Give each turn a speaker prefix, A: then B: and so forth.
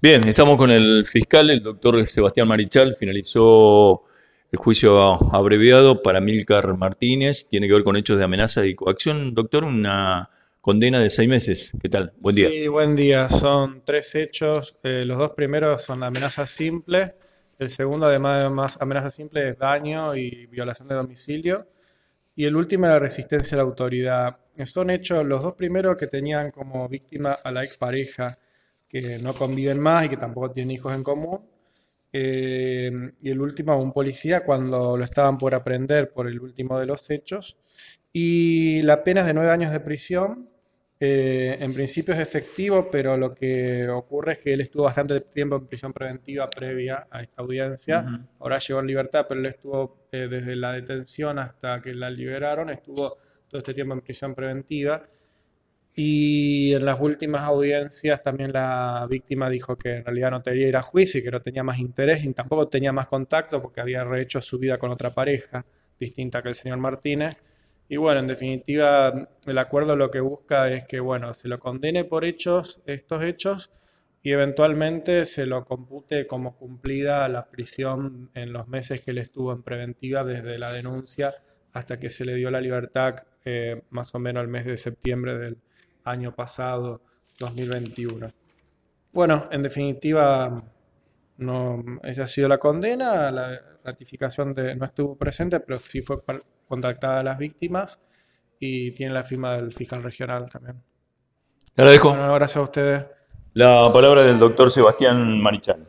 A: Bien, estamos con el fiscal, el doctor Sebastián Marichal, finalizó el juicio abreviado para Milcar Martínez, tiene que ver con hechos de amenaza y coacción. Doctor, una condena de seis meses. ¿Qué tal? Buen día.
B: Sí, buen día. Son tres hechos. Eh, los dos primeros son amenaza simple. El segundo, además de amenaza simple, es daño y violación de domicilio. Y el último, la resistencia a la autoridad. Son hechos los dos primeros que tenían como víctima a la expareja que no conviven más y que tampoco tienen hijos en común. Eh, y el último, un policía cuando lo estaban por aprender por el último de los hechos. Y la pena es de nueve años de prisión. Eh, en principio es efectivo, pero lo que ocurre es que él estuvo bastante tiempo en prisión preventiva previa a esta audiencia. Ahora llegó en libertad, pero él estuvo eh, desde la detención hasta que la liberaron, estuvo todo este tiempo en prisión preventiva. Y en las últimas audiencias también la víctima dijo que en realidad no quería ir a juicio y que no tenía más interés y tampoco tenía más contacto porque había rehecho su vida con otra pareja distinta que el señor Martínez. Y bueno, en definitiva, el acuerdo lo que busca es que, bueno, se lo condene por hechos, estos hechos, y eventualmente se lo compute como cumplida la prisión en los meses que él estuvo en preventiva desde la denuncia hasta que se le dio la libertad, eh, más o menos el mes de septiembre del año pasado, 2021. Bueno, en definitiva, no, esa ha sido la condena, la ratificación de, no estuvo presente, pero sí fue contactada a las víctimas y tiene la firma del fiscal regional también.
A: Te agradezco.
B: Bueno, gracias a ustedes.
A: La palabra del doctor Sebastián Marichal.